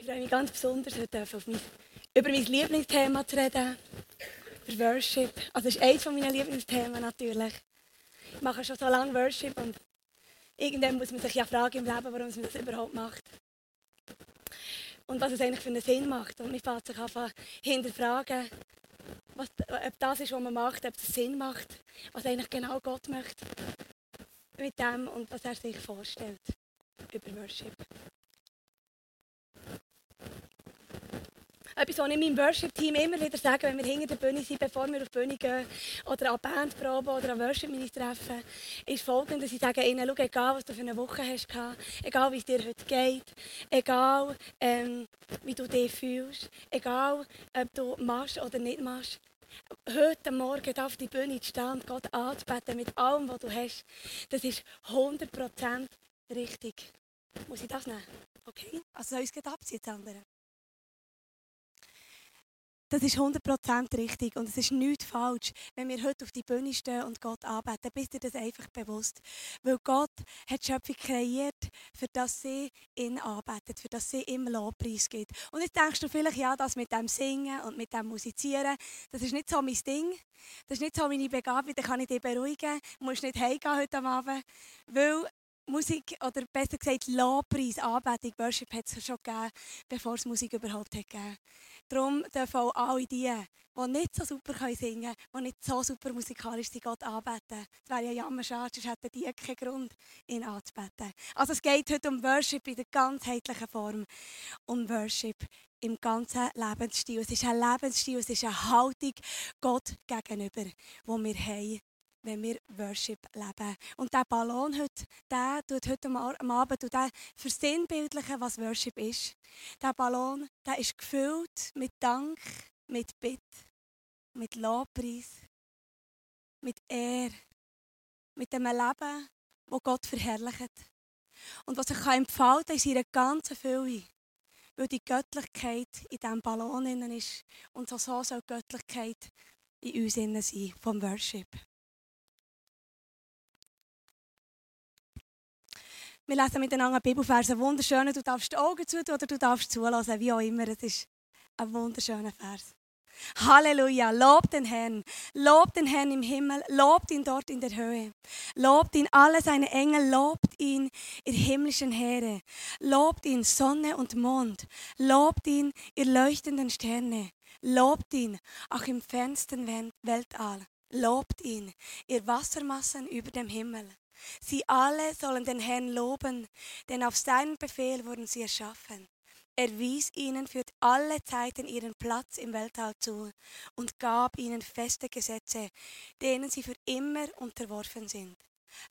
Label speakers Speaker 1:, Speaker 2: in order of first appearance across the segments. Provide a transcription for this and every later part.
Speaker 1: ich freue mich ganz besonders, heute auf mein, über mein Lieblingsthema zu reden. Über Worship. Also, das ist eines meiner Lieblingsthemen natürlich. Ich mache schon so lange Worship und irgendwann muss man sich ja fragen im Leben, warum man das überhaupt macht. Und was es eigentlich für einen Sinn macht. Und man fängt sich einfach hinterfragen, was, ob das ist, was man macht, ob es Sinn macht, was eigentlich genau Gott möchte mit dem und was er sich vorstellt über Worship. Etwas, was ich meinem Worship-Team immer wieder sage, wenn wir hinter der Bühne sind, bevor wir auf die Bühne gehen oder an Bandproben oder an Worship-Minis treffen, ist folgendes. Ich sage ihnen, schau, egal was du für eine Woche hast, egal wie es dir heute geht, egal ähm, wie du dich fühlst, egal ob du machst oder nicht machst, heute Morgen auf die Bühne zu stehen und Gott anzubeten mit allem, was du hast, das ist 100% richtig. Muss ich das nehmen? Okay? Also soll ich es abziehen, andere? Das ist 100% richtig und es ist nichts falsch, wenn wir heute auf die Bühne stehen und Gott anbeten. Bist dir das einfach bewusst? Weil Gott hat die Schöpfung kreiert, für das sie ihn anbetet, für das sie ihm Lobpreis gibt. Und jetzt denkst du vielleicht, ja, das mit dem Singen und mit dem Musizieren, das ist nicht so mein Ding. Das ist nicht so meine Begabung, da kann ich dich beruhigen. Du musst nicht heimgehen heute Abend, weil Musik, oder besser gesagt Lobpreis, Anbetung, Worship hat es schon gegeben, bevor es Musik überhaupt hat gegeben. Darum dürfen auch alle die, die nicht so super singen können, die nicht so super musikalisch sind, Gott anbeten. Das wäre ja jammer schade, sonst hätten die keinen Grund, ihn anzubeten. Also es geht heute um Worship in der ganzheitlichen Form. Um Worship im ganzen Lebensstil. Es ist ein Lebensstil, es ist eine Haltung Gott gegenüber, die wir haben wenn wir Worship leben. Und der Ballon heute, der tut heute am Abend der versinnbildlichen, was Worship ist. Der Ballon, der ist gefüllt mit Dank, mit Bitt, mit Lobpreis, mit Ehr, mit dem Leben, wo Gott verherrlicht. Und was sich entfalten kann in seiner ganzen Fülle. Weil die Göttlichkeit in diesem Ballon ist. Und so soll Göttlichkeit in uns sein, vom Worship. Wir lesen miteinander Bibelverse, wunderschön. Du darfst die Augen zutun oder du darfst zulassen, wie auch immer. Es ist ein wunderschöner Vers. Halleluja, lobt den Herrn, lobt den Herrn im Himmel, lobt ihn dort in der Höhe, lobt ihn. Alle seine Engel, lobt ihn ihr himmlischen Heere, lobt ihn Sonne und Mond, lobt ihn ihr leuchtenden Sterne, lobt ihn auch im fernsten Weltall, lobt ihn ihr Wassermassen über dem Himmel. Sie alle sollen den Herrn loben, denn auf seinen Befehl wurden sie erschaffen. Er wies ihnen für alle Zeiten ihren Platz im Weltall zu und gab ihnen feste Gesetze, denen sie für immer unterworfen sind.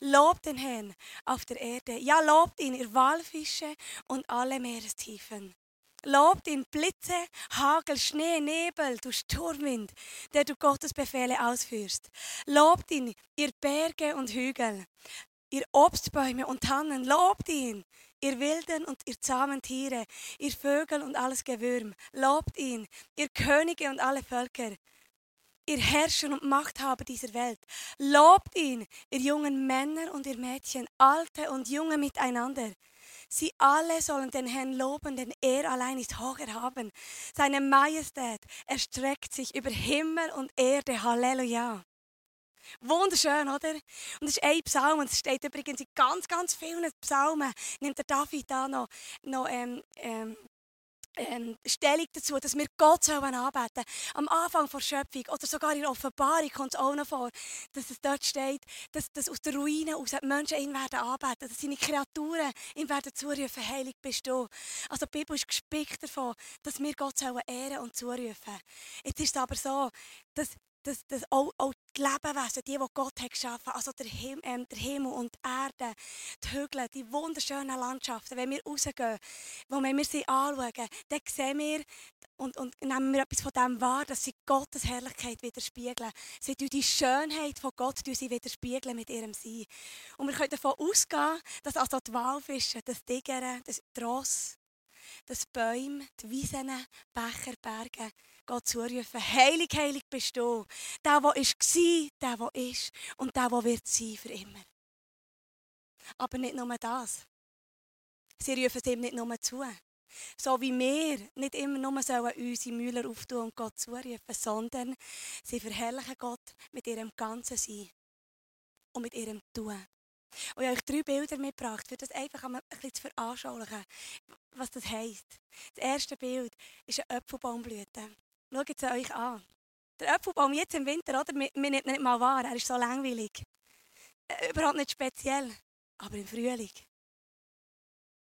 Speaker 1: Lobt den Herrn auf der Erde, ja lobt ihn, ihr Walfische und alle Meerestiefen. Lobt ihn Blitze, Hagel, Schnee, Nebel, du Sturmwind, der du Gottes Befehle ausführst. Lobt ihn, ihr Berge und Hügel, ihr Obstbäume und Tannen. Lobt ihn, ihr wilden und ihr zahmen Tiere, ihr Vögel und alles Gewürm. Lobt ihn, ihr Könige und alle Völker ihr Herrscher und Machthaber dieser Welt. Lobt ihn, ihr jungen Männer und ihr Mädchen, alte und junge miteinander. Sie alle sollen den Herrn loben, denn er allein ist hoch erhaben. Seine Majestät erstreckt sich über Himmel und Erde. Halleluja. Wunderschön, oder? Und das ist ein Psalm, und es steht übrigens in ganz, ganz vielen Psalmen, nimmt der David da noch, noch ähm, ähm, ähm, Stellung dazu, dass wir Gott sollen anbeten Am Anfang der Schöpfung oder sogar in der Offenbarung kommt es auch noch vor, dass es dort steht, dass, dass aus der Ruine aus Menschen ihn werden anbeten, dass seine Kreaturen ihm werden zurufen, heilig bist du. Also die Bibel ist gespickt davon, dass wir Gott sollen ehren und zurufen. Jetzt ist es aber so, dass dass, dass auch, auch die Lebewesen, die, die Gott hat geschaffen hat, also der, Him, ähm, der Himmel und die Erde, die Hügel, die wunderschönen Landschaften, wenn wir rausgehen, wo wir sie anschauen, dann sehen wir und, und nehmen wir etwas von dem wahr, dass sie Gottes Herrlichkeit widerspiegeln. Sie tun die Schönheit von Gott sie widerspiegeln mit ihrem Sein. Und wir können davon ausgehen, dass also die Walfische, das Tigere, das Ross, das Bäume, die Wiesen, Becher, Berge, Gott zurufen, heilig, heilig bist du. Der, der war, der, der ist und der, der wird sein für immer. Aber nicht nur das. Sie rufen es ihm nicht nur zu. So wie wir nicht immer nur sollen unsere Müller auftun und Gott zurufen, sondern sie verherrlichen Gott mit ihrem ganzen Sein und mit ihrem Tun. Und ich habe euch drei Bilder mitgebracht, für das einfach ein bisschen zu veranschaulichen, was das heisst. Das erste Bild ist eine Äpfelbaumblüte. Schaut es euch an. Der Äpfelbaum jetzt im Winter, oder? Wir nehmen nicht mal wahr, er ist so langweilig. Äh, überhaupt nicht speziell. Aber im Frühling.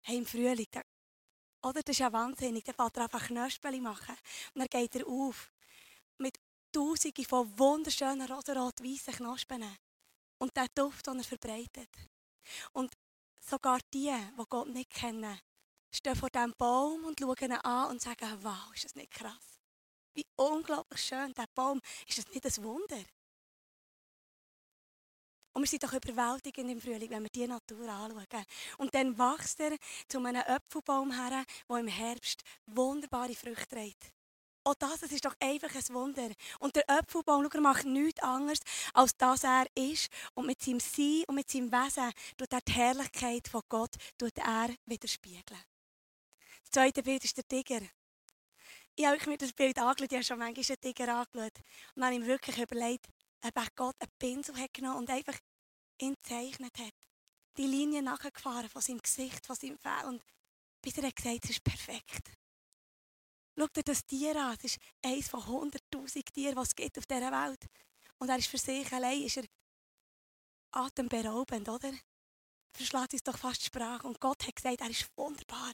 Speaker 1: Hey, im Frühling, da, oder? Das ist ja wahnsinnig. Dann fällt er einfach Knöspel machen. Und dann geht er auf. Mit Tausenden von wunderschönen rosa-rot-weißen Knospen. Und der Duft, den er verbreitet. Und sogar die, die Gott nicht kennen, stehen vor diesem Baum und schauen ihn an und sagen, wow, ist das nicht krass? Wie unglaublich schön, der Baum. Ist das nicht ein Wunder? Und wir sind doch überwältigend im Frühling, wenn wir die Natur anschauen. Und dann wächst er zu einem Apfelbaum her, der im Herbst wunderbare Früchte trägt. Auch das, das ist doch einfach ein Wunder. Und der Apfelbaum macht nichts anderes, als dass er ist. Und mit seinem Sein und mit seinem Wesen tut er die Herrlichkeit von Gott tut er widerspiegeln. Das zweite Bild ist der Tiger. Ich habe mir das Bild angeschaut, ich habe schon manchmal einen Tiger angeschaut. Und dann habe ich mir wirklich überlegt, ob Gott einen Pinsel hat genommen und einfach ihn gezeichnet hat. Die Linie nachgefahren von seinem Gesicht, von seinem Fell. Und bis er gesagt hat, es ist perfekt. Schau dir das Tier an. Es ist eines von 100'000 Tieren, die es gibt auf dieser Welt. Und er ist für sich allein ist er atemberaubend, oder? Verschlägt uns doch fast die Sprache. Und Gott hat gesagt, er ist wunderbar.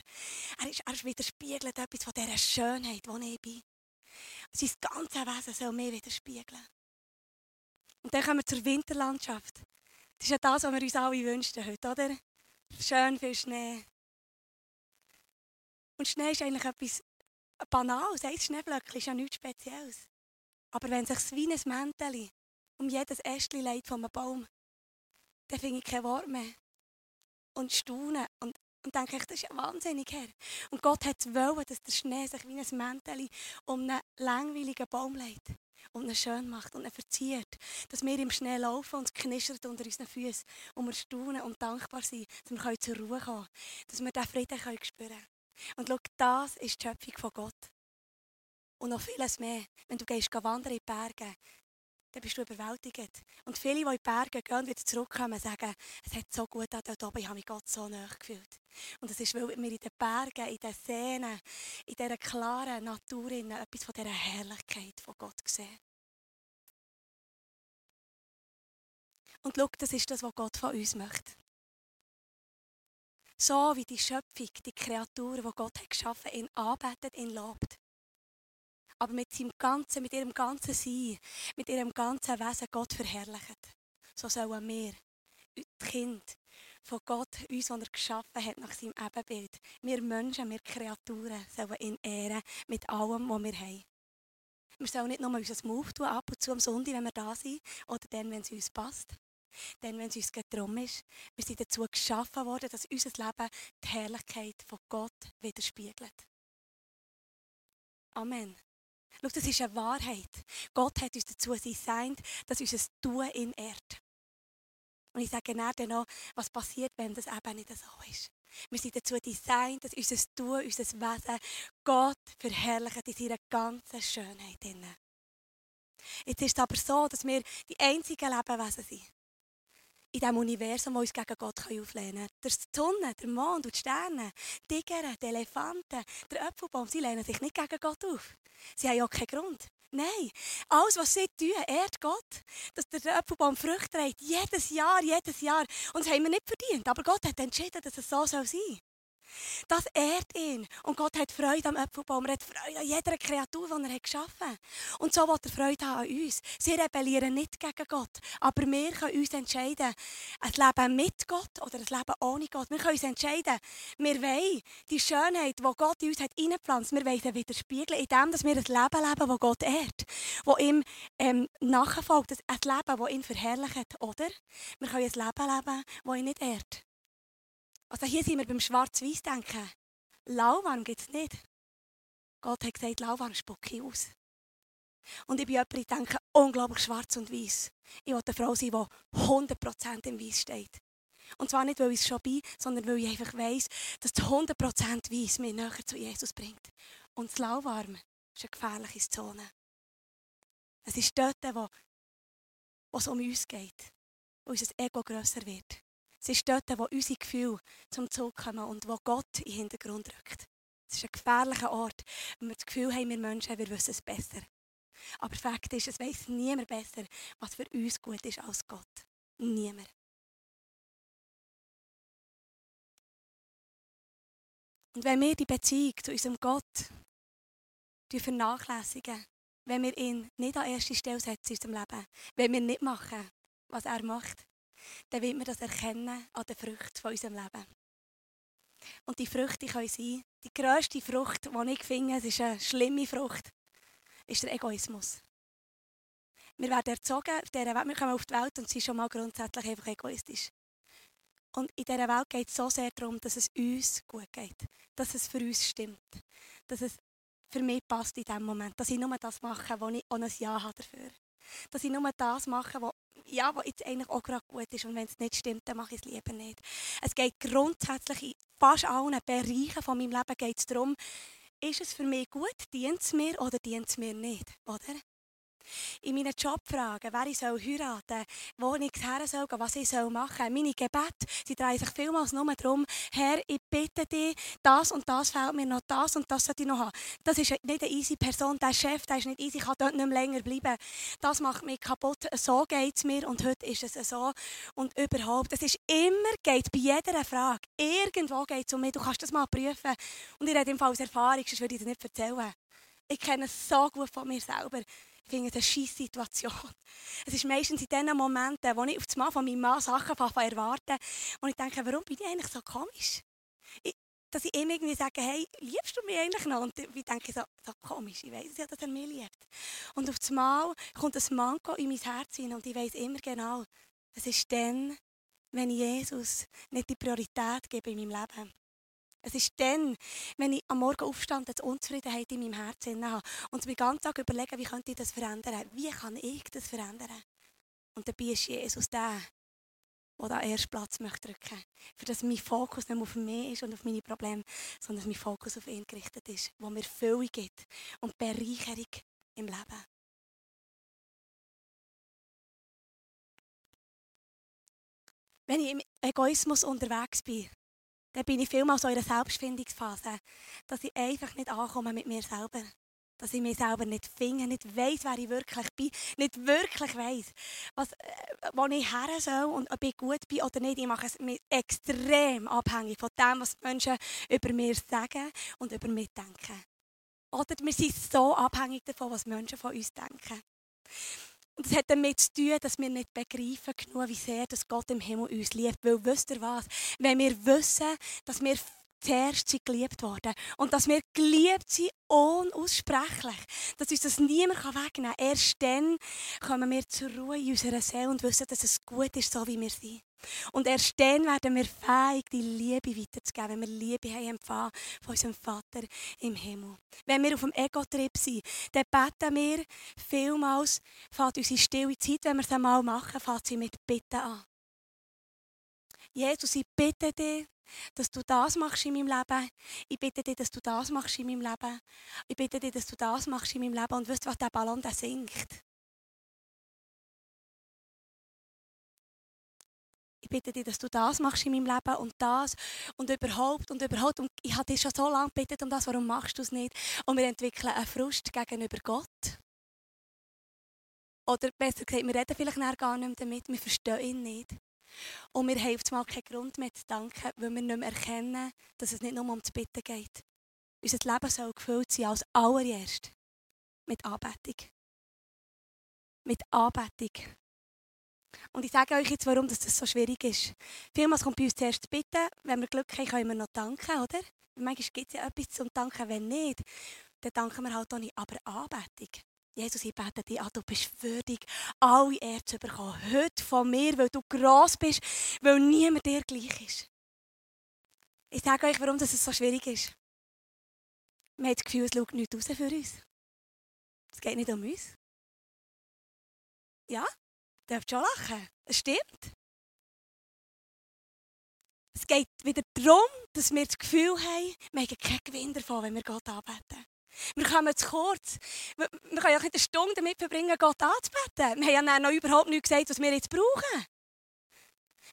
Speaker 1: Er ist, er ist widerspiegelt etwas von dieser Schönheit, die ich bin. Sein ganzes Wesen soll mir widerspiegeln. Und dann kommen wir zur Winterlandschaft. Das ist ja das, was wir uns alle wünschen heute, oder? Schön viel Schnee. Und Schnee ist eigentlich etwas Banales. Ein Schneeflöckchen ist ja nichts Spezielles. Aber wenn sich wie ein Mäntel um jedes Ästchen legt von einem Baum, dann finde ich kein Wort mehr. Und staune und, und denke ich, das ist ja wahnsinnig her. Und Gott hat wollen, dass der Schnee sich wie ein Mäntel um einen langweiligen Baum legt und ihn schön macht und ihn verzieht. Dass wir im Schnee laufen und es knistert unter unseren Füßen und wir staunen und dankbar sind, dass wir zur Ruhe kommen können. Dass wir diesen Frieden spüren können. Und schau, das ist die Schöpfung von Gott. Und noch vieles mehr. Wenn du gehst wandern in die Berge, dann bist du überwältigt. Und viele, die in die Berge gehen und wieder zurückkommen, sagen, es hat so gut an dort oben, ich habe mich Gott so nahe gefühlt. Und es ist, weil wir in den Bergen, in den Seen, in dieser klaren Natur etwas von dieser Herrlichkeit von Gott sehen. Und schau, das ist das, was Gott von uns möchte. So wie die Schöpfung, die Kreatur, die Gott hat geschaffen, ihn arbeitet, ihn lobt. Aber mit, seinem ganzen, mit ihrem ganzen Sein, mit ihrem ganzen Wesen Gott verherrlicht. So sollen wir, die Kinder von Gott, uns, die er geschaffen hat, nach seinem Ebenbild, wir Menschen, wir Kreaturen, sollen ihn ehren mit allem, was wir haben. Wir sollen nicht nur unser Move tun, ab und zu am Sonntag, wenn wir da sind, oder dann, wenn es uns passt. Denn wenn es uns darum ist, wir sind dazu geschaffen worden, dass unser Leben die Herrlichkeit von Gott widerspiegelt. Amen. Schau, das ist eine Wahrheit. Gott hat uns dazu designt, dass unser Tun in ehrt. Und ich sage dann noch, was passiert, wenn das eben nicht so ist. Wir sind dazu designt, dass unser Tun, unser Wesen Gott verherrlicht in seiner ganzen Schönheit. Jetzt ist es aber so, dass wir die einzigen Lebewesen sind, in diesem Universum, das uns gegen Gott auflehnen kann. Die Sonne, der Mond und die Sterne, die Tiger, die Elefanten, der Apfelbaum, sie lehnen sich nicht gegen Gott auf. Sie haben ja keinen Grund. Nein, alles, was sie tun, ehrt Gott. Dass der Apfelbaum Früchte trägt, jedes Jahr, jedes Jahr. Und das haben wir nicht verdient. Aber Gott hat entschieden, dass es so sein soll. Das ehrt ihn. Und Gott hat Freude am Apfelbaum. Er hat Freude an jeder Kreatur, die er geschaffen hat. Und so wird er Freude haben an uns. Sie rebellieren nicht gegen Gott. Aber wir können uns entscheiden, ein Leben mit Gott oder ein Leben ohne Gott. Wir können uns entscheiden, wir wollen die Schönheit, die Gott in uns hat reingepflanzt, wir wollen sie widerspiegeln, indem wir ein Leben leben, das Gott ehrt. Das ihm ähm, nachfolgt. Ein Leben, das ihn verherrlicht. Oder wir können ein Leben leben, das ihn nicht ehrt. Also hier sind wir beim Schwarz-Weiß denken. Lauwarm gibt es nicht. Gott hat gesagt, Lauwarm spucke ich aus. Und ich bin jemand, ich denke unglaublich schwarz und weiß. Ich will eine Frau sein, die 100% im Weiß steht. Und zwar nicht, weil ich es schon bin, sondern weil ich einfach weiss, dass die 100% Weiss mich näher zu Jesus bringt. Und das Lauwarm ist eine gefährliche Zone. Es ist dort, wo, wo es um uns geht, wo unser Ego grösser wird. Es ist dort, wo unsere Gefühle zum Zug kommen und wo Gott in den Hintergrund rückt. Es ist ein gefährlicher Ort, wenn wir das Gefühl haben, wir Menschen, wir wissen es besser. Aber Fakt ist, es weiß niemand besser, was für uns gut ist als Gott. Niemand. Und wenn wir die Beziehung zu unserem Gott vernachlässigen, wenn wir ihn nicht an erste Stelle setzen in unserem Leben, wenn wir nicht machen, was er macht, dann wird wir das erkennen an der Frucht von unserem Leben. Und die Früchte können sein, die grösste Frucht, die ich finde, es ist eine schlimme Frucht, ist der Egoismus. Wir werden erzogen, auf dieser Welt, wir kommen auf die Welt und sind schon mal grundsätzlich einfach egoistisch. Und in dieser Welt geht es so sehr darum, dass es uns gut geht, dass es für uns stimmt, dass es für mich passt in diesem Moment, dass ich nur das mache, wo ich auch ein Ja habe dafür. Dass ich nur das mache, was ja, was jetzt eigentlich auch gerade gut ist. Und wenn es nicht stimmt, dann mache ich es lieber nicht. Es geht grundsätzlich in fast allen Bereichen von meinem Leben geht es darum, ist es für mich gut, dient es mir oder dient es mir nicht, oder? In meinen Jobfragen, wer ich soll heiraten wo ich her soll, was ich soll machen soll. Meine Gebete sie drehen sich vielmals nur darum, Herr, ich bitte dich, das und das fehlt mir noch, das und das sollte ich noch haben. Das ist nicht eine easy Person, der Chef, der ist nicht easy, ich kann dort nicht mehr länger bleiben. Das macht mich kaputt, so geht es mir und heute ist es so. Und überhaupt, es ist immer, geht bei jeder Frage, irgendwo geht es um mich, du kannst das mal prüfen. Und ich rede im Fall aus Erfahrung, sonst würde ich das nicht erzählen. Ich kenne es so gut von mir selber. Finde es eine Situation. Es ist meistens in den Momenten, wo ich auf das Mal von meinem Mann Sachen erwarte und ich denke, warum bin ich eigentlich so komisch? Ich, dass ich ihm irgendwie sage, hey, liebst du mich eigentlich noch? Und ich denke so, so komisch, ich weiß ja, dass er mich liebt. Und auf das Mal kommt ein Manko in mein Herz hinein und ich weiß immer genau, es ist dann, wenn ich Jesus nicht die Priorität gebe in meinem Leben. Es ist dann, wenn ich am Morgen aufstand, eine Unzufriedenheit in meinem Herzen habe und mir den ganzen Tag überlegen, wie könnte ich das verändern? Wie kann ich das verändern? Und dabei ist Jesus der, der den ersten Platz möchte drücken Für dass mein Fokus nicht auf mich ist und auf meine Probleme, sondern dass mein Fokus auf ihn gerichtet ist, wo mir Füllung gibt und Bereicherung im Leben. Wenn ich im Egoismus unterwegs bin, dann bin ich vielmal so in einer Selbstfindungsphase, dass ich einfach nicht ankomme mit mir selber. Dass ich mich selber nicht finde, nicht weiss, wer ich wirklich bin, nicht wirklich weiss, was, äh, wo ich her soll und ob ich gut bin oder nicht. Ich mache es mich extrem abhängig von dem, was die Menschen über mir sagen und über mich denken. Oder wir sind so abhängig davon, was Menschen von uns denken. Und das hat damit zu tun, dass wir nicht begreifen genug, wie sehr dass Gott im Himmel uns liebt. Weil wisst ihr was? Wenn wir wissen, dass wir zuerst sind geliebt worden und dass wir geliebt sind unaussprechlich, dass uns das niemand wegnehmen kann. Erst dann kommen wir zur Ruhe in unserer Seele und wissen, dass es gut ist, so wie wir sind. Und erst dann werden wir fähig, die Liebe weiterzugeben, wenn wir Liebe haben empfangen von unserem Vater im Himmel. Wenn wir auf dem Ego-Trip sind, dann beten wir vielmals, fängt unsere stille Zeit, wenn wir es einmal machen, fängt sie mit Bitten an. Jesus, ich bitte dich, dass du das machst in meinem Leben. Ich bitte dich, dass du das machst in meinem Leben. Ich bitte dich, dass du das machst in meinem Leben. Und weißt du, was der Ballon der sinkt? Ich bitte dich, dass du das machst in meinem Leben und das und überhaupt und überhaupt. Und ich habe dich schon so lange gebeten um das, warum machst du es nicht? Und wir entwickeln einen Frust gegenüber Gott. Oder besser gesagt, wir reden vielleicht gar nicht mehr damit, wir verstehen ihn nicht. Und wir haben mal keinen Grund mehr zu danken, weil wir nicht mehr erkennen, dass es nicht nur um das Bitten geht. Unser Leben soll gefüllt sein als allererst mit Anbetung. Mit Anbetung. Und ich sage euch jetzt, warum das so schwierig ist. Vielmals kommt bei uns zuerst Bitten. Wenn wir Glück haben, können wir noch danken, oder? Manchmal gibt es ja etwas zum Danken, wenn nicht. Dann danken wir halt auch nicht. Aber Anbetung, Jesus, ich bete dich an, du bist würdig, alle Ehre zu bekommen. Heute von mir, weil du gross bist, weil niemand dir gleich ist. Ich sage euch, warum das so schwierig ist. Man hat das Gefühl, es schaut nichts raus für uns. Es geht nicht um uns. Ja, ihr dürft schon lachen. Es stimmt. Es geht wieder darum, dass wir das Gefühl haben, wir haben keinen Gewinn davon, wenn wir Gott anbeten. Wir kommen zu kurz. Wir können ja nicht eine Stunde damit verbringen, Gott anzubeten. Wir haben ja noch überhaupt nichts gesagt, was wir jetzt brauchen.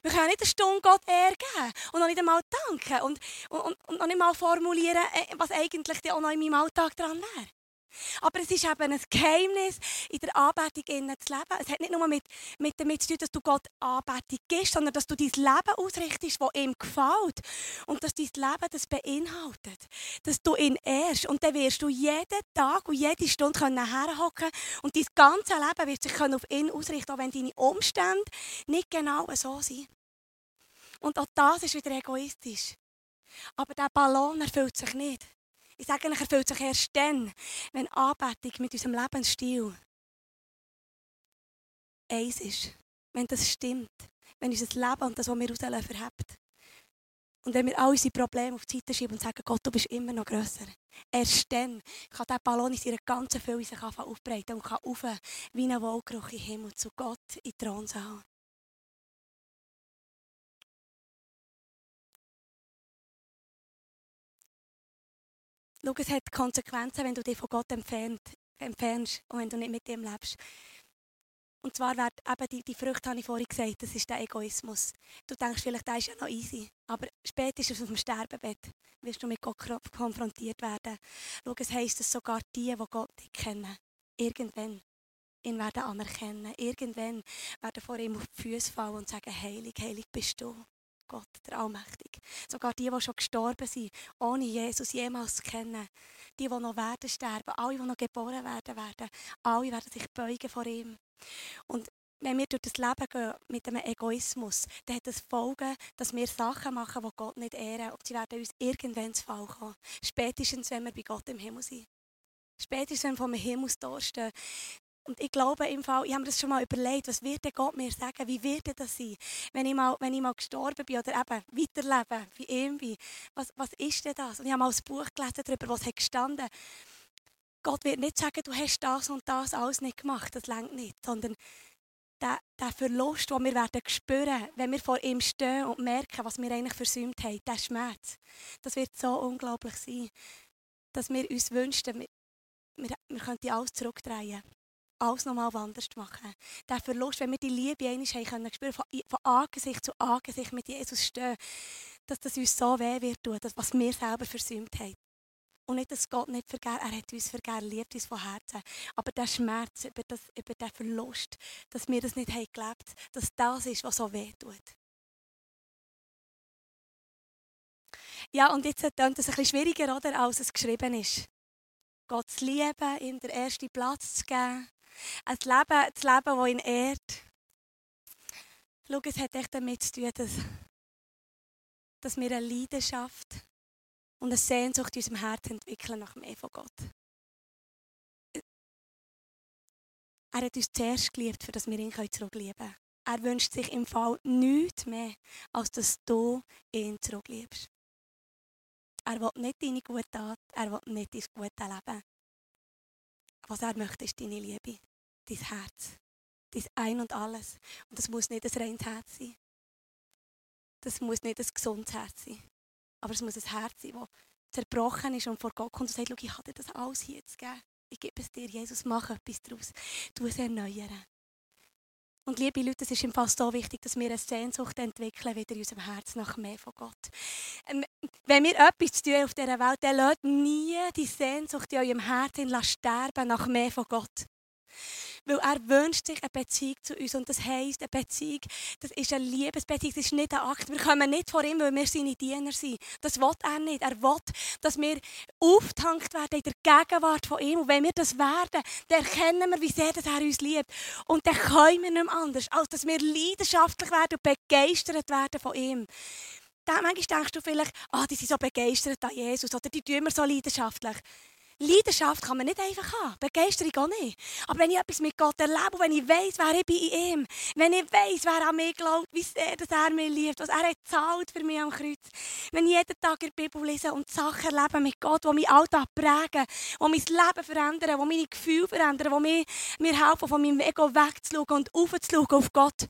Speaker 1: Wir können nicht eine Stunde Gott ehrgeben und noch nicht einmal danken und, und, und noch nicht mal formulieren, äh, was eigentlich auch noch in meinem Alltag dran wäre. Aber es ist eben ein Geheimnis, in der Anbetung zu leben. Es hat nicht nur mit, mit damit zu tun, dass du Gott Anbetung gibst, sondern dass du dein Leben ausrichtest, das ihm gefällt. Und dass dein Leben das beinhaltet. Dass du ihn ehrst. Und dann wirst du jeden Tag und jede Stunde herhocken und dein ganze Leben wird sich auf ihn ausrichten, auch wenn deine Umstände nicht genau so sind. Und auch das ist wieder egoistisch. Aber der Ballon erfüllt sich nicht. Ich sage er erfüllt sich erst dann, wenn Anbetung mit unserem Lebensstil eins ist. Wenn das stimmt. Wenn unser Leben und das, was wir rauslösen, verhebt. Und wenn wir all unsere Probleme auf die Seite schieben und sagen, Gott, du bist immer noch grösser. Erst dann kann dieser Ballon in seiner ganzen Fülle sich aufbreiten und kann rauf wie ein Wohlgeruch im Himmel zu Gott in den Thronsaal. Schau, es hat Konsequenzen, wenn du dich von Gott entfernt, entfernst und wenn du nicht mit ihm lebst. Und zwar wird eben die, die Früchte, habe ich vorhin gesagt, das ist der Egoismus. Du denkst vielleicht, das ist ja noch easy. Aber spätestens auf dem Sterbebett wirst du mit Gott konfrontiert werden. Schau, es heisst, dass sogar die, die Gott nicht kennen, irgendwann ihn werden anerkennen. Irgendwann werden vor ihm auf die Füße fallen und sagen, heilig, heilig bist du. Gott, der Allmächtige. Sogar die, die schon gestorben sind, ohne Jesus jemals zu kennen. Die, die noch werden sterben, alle, die noch geboren werden, werden alle werden sich beugen vor ihm. Und wenn wir durch das Leben gehen mit einem Egoismus, dann hat das Folgen, dass wir Sachen machen, die Gott nicht ehren. Und sie werden uns irgendwann zu Fall kommen. Spätestens, wenn wir bei Gott im Himmel sind. Spätestens, wenn wir vom Himmelstor stehen. Und ich glaube im Fall, ich habe mir das schon mal überlegt, was wird Gott mir sagen, wie wird das sein, wenn ich mal, wenn ich mal gestorben bin oder eben weiterleben, wie ihm. Was, was ist denn das? Und ich habe mal ein Buch gelesen darüber, was gestanden Gott wird nicht sagen, du hast das und das alles nicht gemacht, das längt nicht, sondern der, der Verlust, den wir werden spüren, wenn wir vor ihm stehen und merken, was wir eigentlich versäumt haben, der Schmerz, das wird so unglaublich sein, dass wir uns wünschen, wir, wir, wir könnten alles zurückdrehen alles nochmal anders machen. Der Verlust, wenn wir die Liebe einmal haben können, spüren, von, von Angesicht zu Angesicht mit Jesus stehen, dass das uns so weh wird tun, das, was wir selber versäumt haben. Und nicht, dass Gott nicht vergeht, er hat uns vergeben, liebt uns von Herzen. Aber der Schmerz über, das, über den Verlust, dass wir das nicht haben gelebt dass das ist, was so weh tut. Ja, und jetzt klingt es ein bisschen schwieriger, oder, als es geschrieben ist. Gott zu lieben, ihm den ersten Platz zu geben, ein Leben, das Leben, das ihn ehrt. Schau, es hat echt damit zu tun, dass, dass wir eine Leidenschaft und eine Sehnsucht in unserem Herzen entwickeln nach mehr von Gott. Er hat uns zuerst geliebt, für dass wir ihn zurücklieben können. Er wünscht sich im Fall nichts mehr, als dass du ihn zurückliebst. Er will nicht deine gute Tat, er will nicht dein gutes Leben. Was er möchte, ist deine Liebe, dein Herz, dein Ein und Alles. Und das muss nicht ein reines Herz sein. Das muss nicht ein gesundes Herz sein. Aber es muss ein Herz sein, das zerbrochen ist und vor Gott kommt und sagt, ich habe dir das alles hier zu geben. Ich gebe es dir, Jesus, mach etwas daraus. Du es erneuern. Und liebe Leute, es ist im Fall so wichtig, dass wir eine Sehnsucht entwickeln, wieder in unserem Herzen nach mehr von Gott. Ähm, wenn wir etwas tun auf dieser Welt, dann lasst nie die Sehnsucht in eurem Herzen sterben nach mehr von Gott. Weil er wünscht sich eine Beziehung zu uns. Und das heisst, eine Beziehung, das ist eine Liebesbeziehung, das ist nicht ein Akt. Wir kommen nicht vor ihm, weil wir seine Diener sind. Das will er nicht. Er will, dass wir aufgetankt werden in der Gegenwart von ihm. Und wenn wir das werden, dann erkennen wir, wie sehr er uns liebt. Und dann können wir nicht mehr anders, als dass wir leidenschaftlich werden und begeistert werden von ihm. Dann manchmal denkst du vielleicht, ah, oh, die sind so begeistert an Jesus oder die tun wir so leidenschaftlich. Leidenschaft kann man nicht einfach haben, Begeisterung auch nicht. Aber wenn ich etwas mit Gott erlebe und wenn ich weiss, wer ich bin in ihm, wenn ich weiss, wer an mich glaubt, wie sehr dass er mich liebt, was er hat für mich am Kreuz, wenn ich jeden Tag in der Bibel lese und Sachen erlebe mit Gott, die meinen Alltag prägen, die mein Leben verändern, die meine Gefühle verändern, die mir, mir helfen, von meinem Ego wegzuschauen und aufzuschauen auf Gott,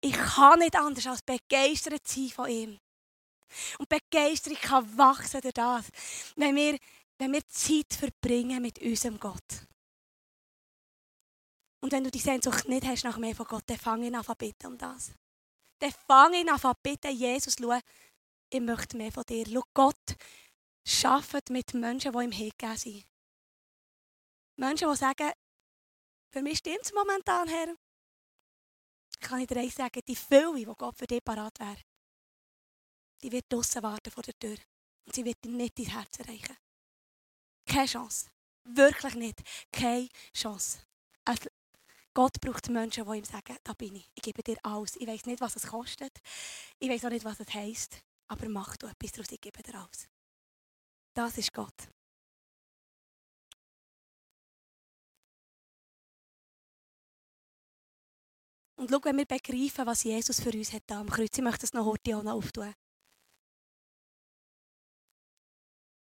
Speaker 1: ich kann nicht anders als begeistert sein von ihm. Und Begeisterung kann wachsen durch das, wenn wir, wenn wir Zeit verbringen mit unserem Gott. Und wenn du die Sehnsucht nicht hast nach mehr von Gott, dann fang ihn an bitten um das. Dann fang ihn an bitten, Jesus, schau, ich möchte mehr von dir. Schau, Gott arbeitet mit Menschen, die ihm hingegeben sind. Menschen, die sagen, für mich stimmt es momentan, Herr. Ich kann dir eins sagen, die Fülle, die Gott für dich parat wäre, die wird draussen warten vor der Tür. Und sie wird nicht dein Herz erreichen. Keine Chance. Wirklich nicht. Keine Chance. Also, Gott braucht Menschen, die ihm sagen, da bin ich, ich gebe dir alles. Ich weiß nicht, was es kostet. Ich weiß auch nicht, was es heisst. Aber mach du etwas daraus, ich gebe dir alles. Das ist Gott. Und schau, wenn wir begreifen, was Jesus für uns hat am Kreuz, ich möchte es noch heute auch noch auftun.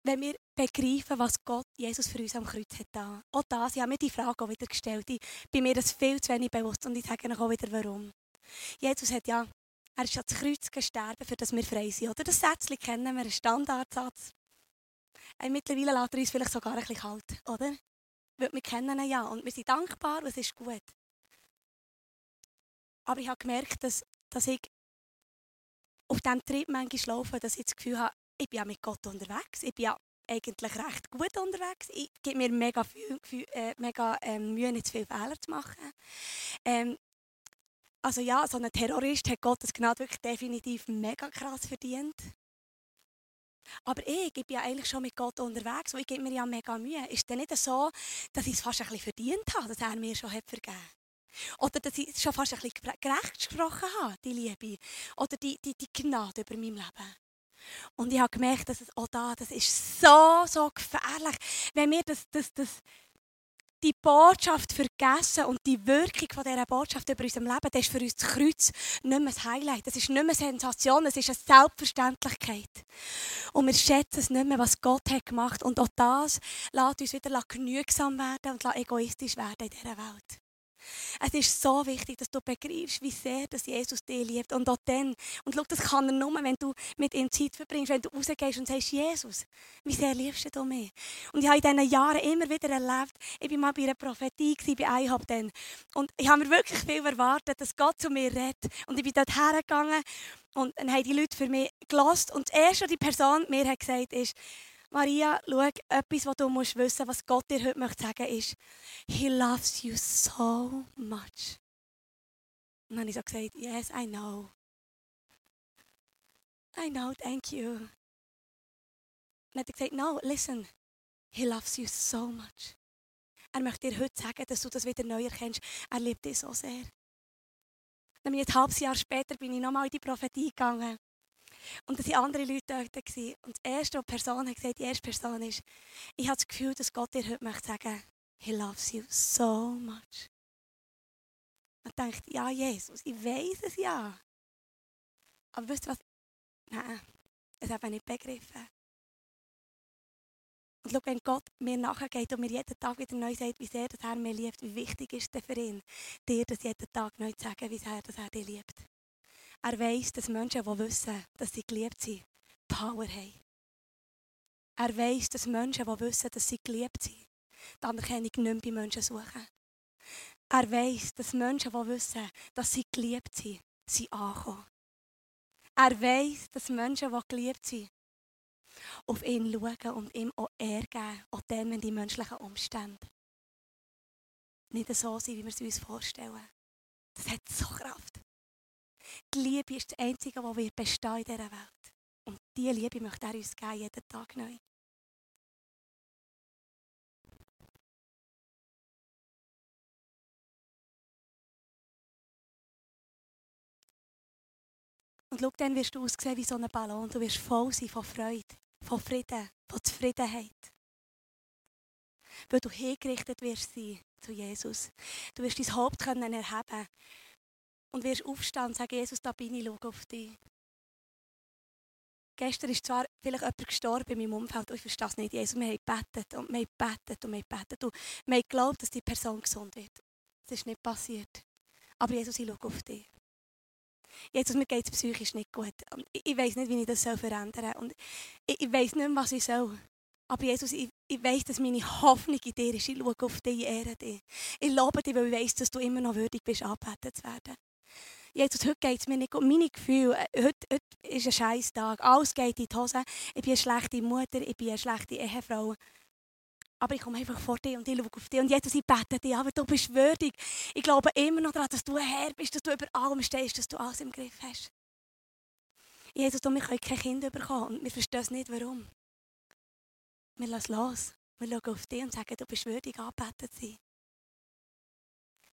Speaker 1: Wenn wir begreifen, was Gott, Jesus für uns am Kreuz hat da. Auch das, ich habe mir die Frage auch wieder gestellt. Ich bin mir das viel zu wenig bewusst und ich sage euch auch wieder, warum. Jesus hat ja, er ist ans Kreuz gestorben, für das wir frei sind. Oder das Sätzchen kennen wir, einen Standardsatz. Und mittlerweile lässt er uns vielleicht sogar ein bisschen kalt, oder? Weil wir kennen ihn ja und wir sind dankbar und es ist gut. Aber ich habe gemerkt, dass, dass ich auf diesem Trip manchmal laufe, dass ich das Gefühl habe, ich bin ja mit Gott unterwegs. Ich bin ja eigentlich recht gut unterwegs. Ich gebe mir mega, viel, äh, mega ähm, Mühe, nicht zu viele Fehler zu machen. Ähm, also ja, so ein Terrorist hat Gottes Gnade wirklich definitiv mega krass verdient. Aber ich, ich bin ja eigentlich schon mit Gott unterwegs und ich gebe mir ja mega Mühe. Ist es denn nicht so, dass ich es fast ein bisschen verdient habe, dass er mir schon hat vergeben hat? Oder dass ich schon fast ein bisschen gerecht gesprochen habe, die Liebe. Oder die, die, die Gnade über mein Leben. Und ich habe gemerkt, dass es auch da, das ist so, so gefährlich, wenn wir das, das, das, die Botschaft vergessen und die Wirkung von dieser Botschaft über unserem Leben, das ist für uns das Kreuz nicht mehr das Highlight. Das ist nicht mehr eine Sensation, es ist eine Selbstverständlichkeit. Und wir schätzen es nicht mehr, was Gott hat gemacht. Und auch das lässt uns wieder genügsam werden und egoistisch werden in dieser Welt. Es ist so wichtig, dass du begreifst, wie sehr dass Jesus dich liebt. Und auch dann, und schau, das kann er nur, wenn du mit ihm Zeit verbringst, wenn du rausgehst und sagst, Jesus, wie sehr liebst du mich? Und ich habe in diesen Jahren immer wieder erlebt, ich war mal bei einer Prophetie, bei IHOP dann. Und ich habe mir wirklich viel erwartet, dass Gott zu mir redet. Und ich bin dort hergegangen und dann haben die Leute für mich gelost. Und das Erste, was die Person mir hat gesagt ist, Maria, schau, etwas, was du musst wissen was Gott dir heute möchte sagen ist, He loves you so much. Und dann habe ich so gesagt, yes, I know. I know, thank you. Und dann hat er gesagt, no, listen, He loves you so much. Er möchte dir heute sagen, dass du das wieder neu erkennst. Er liebt dich so sehr. Dann bin ich ein halbes Jahr später bin ich nochmal in die Prophetie gegangen. Und es waren andere Leute dort. Und die erste Person hat gesagt, die erste Person ist, ich habe das Gefühl, dass Gott dir heute möchte sagen, He loves you so much. Und ich dachte, ja, Jesus, ich weiß es ja. Aber wisst ihr was? Nein, das habe ich nicht begriffen. Und schau, wenn Gott mir nachgeht und mir jeden Tag wieder neu sagt, wie sehr er mir liebt, wie wichtig ist es für ihn, dir das jeden Tag neu zu sagen, wie sehr er dich liebt. Er weiß, dass Menschen, die wissen, dass sie geliebt sind, Power haben. Er weiß, dass Menschen, die wissen, dass sie geliebt sind, die Anerkennung nicht mehr bei Menschen suchen. Er weiß, dass Menschen, die wissen, dass sie geliebt sind, sie ankommen. Er weiß, dass Menschen, die geliebt sind, auf ihn schauen und ihm auch Ehre geben, auch dann, wenn die menschlichen Umstände nicht so sind, wie wir es uns vorstellen. Das hat so Kraft. Die Liebe ist das Einzige, was wir bestehen in dieser Welt. Und diese Liebe möchte er uns geben, jeden Tag neu. Und schau, dann wirst du aussehen wie so ein Ballon. Du wirst voll sein von Freude, von Frieden, von Zufriedenheit. Weil du hingerichtet wirst sein zu Jesus. Du wirst dein Haupt können erheben und wirst aufstehen und sagen, Jesus, da bin ich, schau auf dich. Gestern ist zwar vielleicht jemand gestorben in meinem Umfeld, ich verstehe es nicht, Jesus, wir haben gebetet und wir haben gebetet und wir haben gebetet und wir haben geglaubt, dass die Person gesund wird. Das ist nicht passiert. Aber Jesus, ich schaue auf dich. Jesus, mir geht es psychisch nicht gut. Ich, ich weiß nicht, wie ich das verändern soll. Und ich, ich weiß nicht was ich soll. Aber Jesus, ich, ich weiß, dass meine Hoffnung in dir ist. Ich schaue auf dich, ich ehre dich. Ich lobe dich, weil ich weiß, dass du immer noch würdig bist, angebetet zu werden. Jesus, heute geht es mir nicht gut. Meine Gefühle, äh, heute, heute ist ein scheiß Tag. Alles geht in die Hose. Ich bin eine schlechte Mutter, ich bin eine schlechte Ehefrau. Aber ich komme einfach vor dir und ich schaue auf dich. Und Jesus, ich bete dich, aber du bist würdig. Ich glaube immer noch daran, dass du Herr bist, dass du über allem stehst, dass du alles im Griff hast. Jesus, du, wir können kein Kind bekommen und wir verstehen nicht, warum. Wir lassen los. Wir schauen auf dich und sagen, du bist würdig, angebetet zu sein.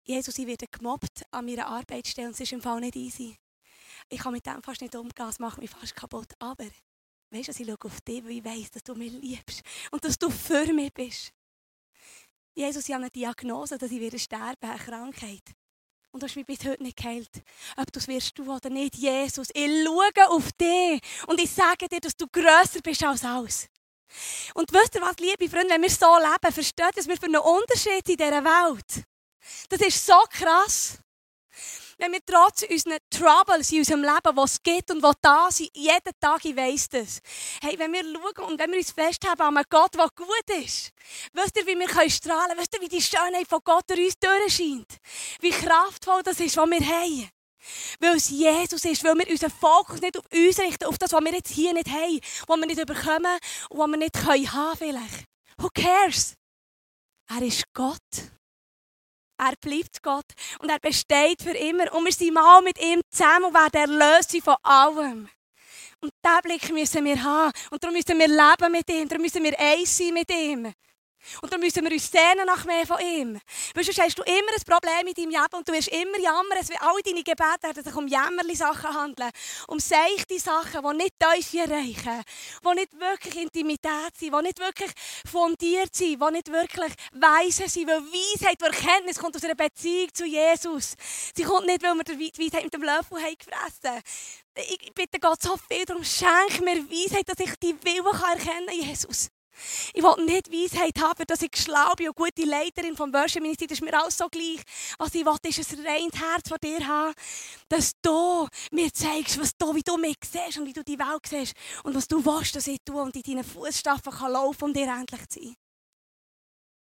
Speaker 1: Jesus, ich werde gemobbt an meiner Arbeitsstelle und es ist im Fall nicht easy. Ich kann mit dem fast nicht umgehen, es macht mich fast kaputt. Aber, weißt du, ich schaue auf dich, weil ich weiß, dass du mich liebst und dass du für mich bist. Jesus, ich habe eine Diagnose, dass ich wieder sterben, eine Krankheit. Und du hast mich bis heute nicht geheilt. Ob du es wirst du oder nicht, Jesus, ich schaue auf dich und ich sage dir, dass du grösser bist als alles. Und wisst ihr was, liebe Freunde, wenn wir so leben, versteht dass wir für einen Unterschied in dieser Welt. Das ist so krass. Wenn wir trotz unseren Troubles in unserem Leben, was gibt und was da sind, jeden Tag, ich weiss das. Hey, wenn wir schauen und wenn wir uns festhalten an einem Gott, der gut ist, wisst ihr, wie wir können strahlen können? Wisst ihr, wie die Schönheit von Gott durch uns durchscheint? Wie kraftvoll das ist, was wir haben. Weil es Jesus ist, weil wir unseren Fokus nicht auf uns richten, auf das, was wir jetzt hier nicht haben, was wir nicht bekommen und was wir nicht können haben vielleicht. Who cares? Er ist Gott. Er bleibt Gott und er besteht für immer. Und wir sind mal mit ihm zusammen und werden erlöst von allem. Und diesen Blick müssen wir haben. Und darum müssen wir leben mit ihm. Darum müssen wir eins sein mit ihm. Und dann müssen wir uns sehnen nach mehr von ihm. Weil sonst hast du immer ein Problem in deinem Leben und du wirst immer jammern. Es alle deine Gebete werden sich um jämmerliche Sachen handeln. Um seichte Sachen, die nicht tief erreichen. Die nicht wirklich Intimität sind. Die nicht wirklich fundiert sind. Die nicht wirklich weise sind. Weil Weisheit, weil Erkenntnis kommt aus einer Beziehung zu Jesus. Sie kommt nicht, weil wir die Weisheit mit dem Löffel haben gefressen Ich bitte Gott so viel darum, schenk mir Weisheit, dass ich die Willen erkennen kann, Jesus. Ich will nicht Weisheit haben, dass ich schlau bin und gute Leiterin vom Worship-Ministry. Das ist mir alles so gleich. Was ich will, ist ein reines Herz von dir haben. Dass du mir zeigst, was du, wie du mich siehst und wie du die Welt siehst. Und was du willst, dass ich tue und in deinen Fußstapfen kann laufen, um dir endlich zu sein.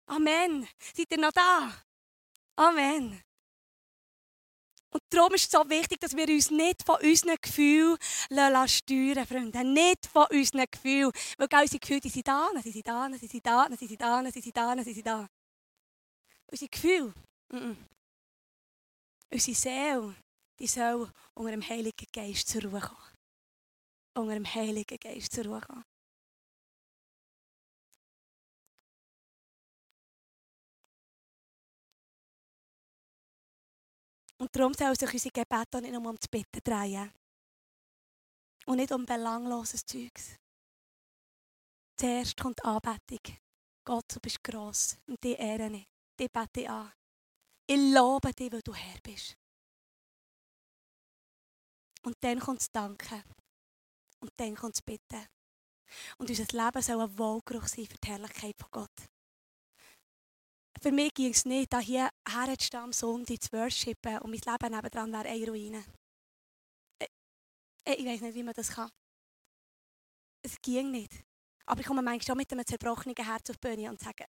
Speaker 1: Amen. Seid ihr noch da? Amen. Und darum ist es so wichtig, dass wir uns nicht von unseren Gefühlen steuern Freunde. Nicht von unseren Gefühlen. Weil unsere Gefühle die sind da, sie sind da, sie sind da, sie sind da, sie sind da, sie sind da. Unsere Gefühle, mm -mm. unsere Seele, die soll unter dem Heiligen Geist zur Ruhe kommen. Unter dem Heiligen Geist zur Ruhe kommen. Und darum soll sich unsere Gebete nicht nur um das Bitten drehen. Und nicht um belangloses Zeugs. Zuerst kommt die Anbetung. Gott, du bist gross. Und die ehre ich. Die bete ich an. Ich lobe dich, weil du Herr bist. Und dann kommt das Danken. Und dann kommt das Bitten. Und unser Leben soll ein Wohlgeruch sein für die Herrlichkeit von Gott. Für mich ging es nicht, hier herzustehen am Sonntag zu worshipen und mein Leben nebenan wäre eine Ruine. Ich, ich weiß nicht, wie man das kann. Es ging nicht. Aber ich komme manchmal schon mit einem zerbrochenen Herz auf die Bühne und sage,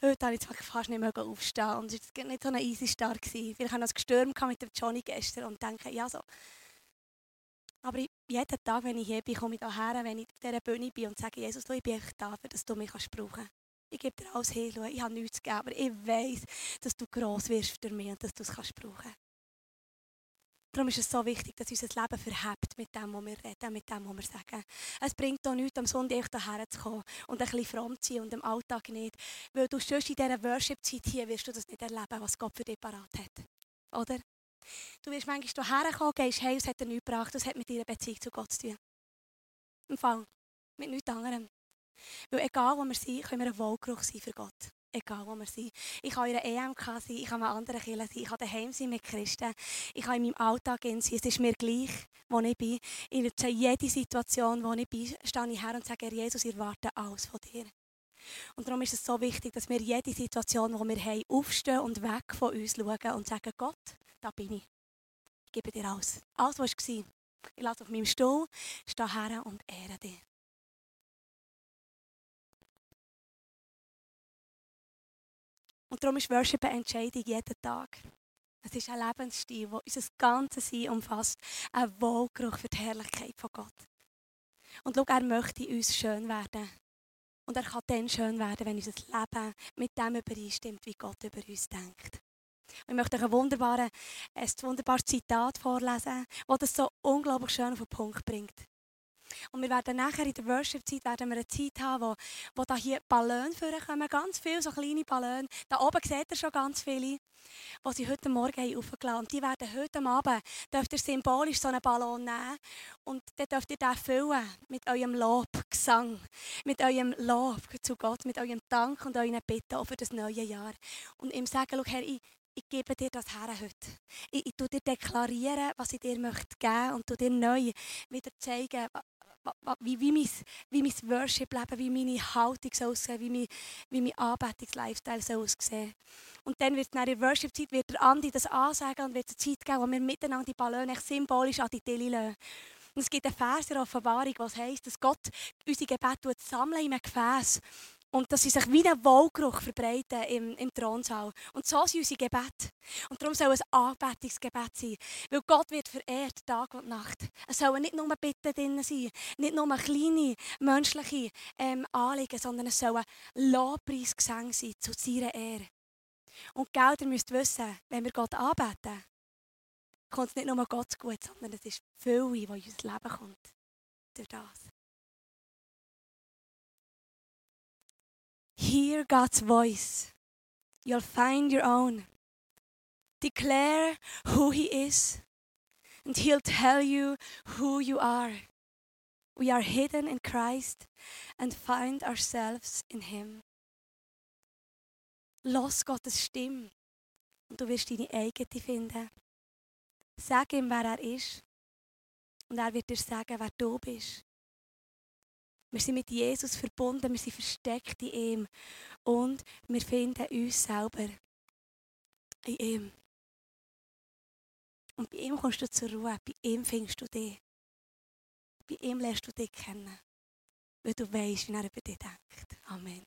Speaker 1: heute habe ich fast nicht mehr aufstehen. Und es war nicht so ein easy Start. Gewesen. Vielleicht habe ich gestürmt mit dem Johnny gestern und denke, ja so. Aber jeden Tag, wenn ich hier bin, komme ich hierher, wenn ich auf dieser Bühne bin und sage, Jesus, ich bin da, dass du mich brauchen kannst. Ich gebe dir alles hin, ich habe nichts gegeben, aber ich weiß, dass du gross wirst für mich und dass du es kannst brauchen Darum ist es so wichtig, dass unser Leben verhebt mit dem, was wir reden, mit dem, was wir sagen. Es bringt auch nichts, am Sonntag hierher zu kommen und ein bisschen fromm zu sein und im Alltag nicht. Weil du sonst in dieser Worship-Zeit hier wirst du das nicht erleben, was Gott für dich parat hat. Oder? Du wirst manchmal hierher kommen, gehst hey, es hat dir nichts gebracht, das hat mit deiner Beziehung zu Gott zu tun. Im Fall. Mit nichts anderem. Weil egal wo wir sind, können wir ein Wohlgeruch sein für Gott. Egal wo wir sind. Ich kann in einer EMK sein, ich kann in anderen Kirchen sein, ich kann daheim sein mit Christen, ich kann in meinem Alltag sein. Es ist mir gleich, wo ich bin. In jeder Situation, wo ich bin, stehe ich her und sage, Jesus, ich erwarte alles von dir. Und darum ist es so wichtig, dass wir jede Situation, die wir haben, aufstehen und weg von uns schauen und sagen, Gott, da bin ich. gebe dir alles. Alles, was war. Ich lasse auf meinem Stuhl, stehe her und ehre dich. Und darum ist Worship eine Entscheidung jeden Tag. Es ist ein Lebensstil, der unser ganzes Sein umfasst. Ein Wohlgeruch für die Herrlichkeit von Gott. Und schau, er möchte uns schön werden. Und er kann dann schön werden, wenn unser Leben mit dem übereinstimmt, wie Gott über uns denkt. Und ich möchte euch ein, wunderbares, ein wunderbares Zitat vorlesen, das das so unglaublich schön auf den Punkt bringt. Und wir werden nachher in der Worship-Zeit werden wir eine Zeit haben, wo, wo da hier Ballone vorkommen, ganz viele so kleine Ballone. Da oben seht ihr schon ganz viele, die sie heute Morgen haben aufgeladen Und die werden heute Abend, dürft ihr symbolisch so einen Ballon nehmen und dann dürft ihr den füllen mit eurem Lob, Gesang, mit eurem Lob zu Gott, mit eurem Dank und euren Bitten für das neue Jahr. Und ihm sagen, Herr, ich, ich gebe dir das her heute. Ich, ich tue dir deklarieren, was ich dir möchte geben und tu dir neu wieder zeigen, wie, wie, mein, wie mein Worship-Leben, wie meine Haltung soll aussehen, wie mein, wie mein Anbetungs-Lifestyle soll aussehen. Und dann wird in der Worship-Zeit wird der Andi das ansagen und wird eine Zeit geben, wo wir miteinander die Ballone symbolisch an die Tilly lassen. Und es gibt einen Vers in der Offenbarung, was heisst, dass Gott unsere Gebete sammeln in einem Gefäß und dass sie sich wie ein Wohlgeruch verbreiten im, im Thronsaal. Und so sind unsere Gebete. Und darum soll es ein Anbetungsgebet sein. Weil Gott wird verehrt, Tag und Nacht. Es sollen nicht nur Bitten drin sein, nicht nur kleine menschliche ähm, Anliegen, sondern es sollen Lobpreisgesänge sein zu seiner Ehre. Und Geld, ihr müsst wissen, wenn wir Gott anbeten, kommt es nicht nur Gott gut, sondern es ist viel, was in unser Leben kommt. Durch das. Hear God's voice. You'll find your own. Declare who He is, and He'll tell you who you are. We are hidden in Christ and find ourselves in Him. Los Gottes Stimme und du wirst deine eigene finden. Sag ihm, wer er ist, und er wird dir sagen, wer du bist. Wir sind mit Jesus verbunden, wir sind versteckt in ihm und wir finden uns selber in ihm. Und bei ihm kommst du zur Ruhe, bei ihm findest du dich. Bei ihm lernst du dich kennen, weil du weißt, wie er über dich denkt. Amen.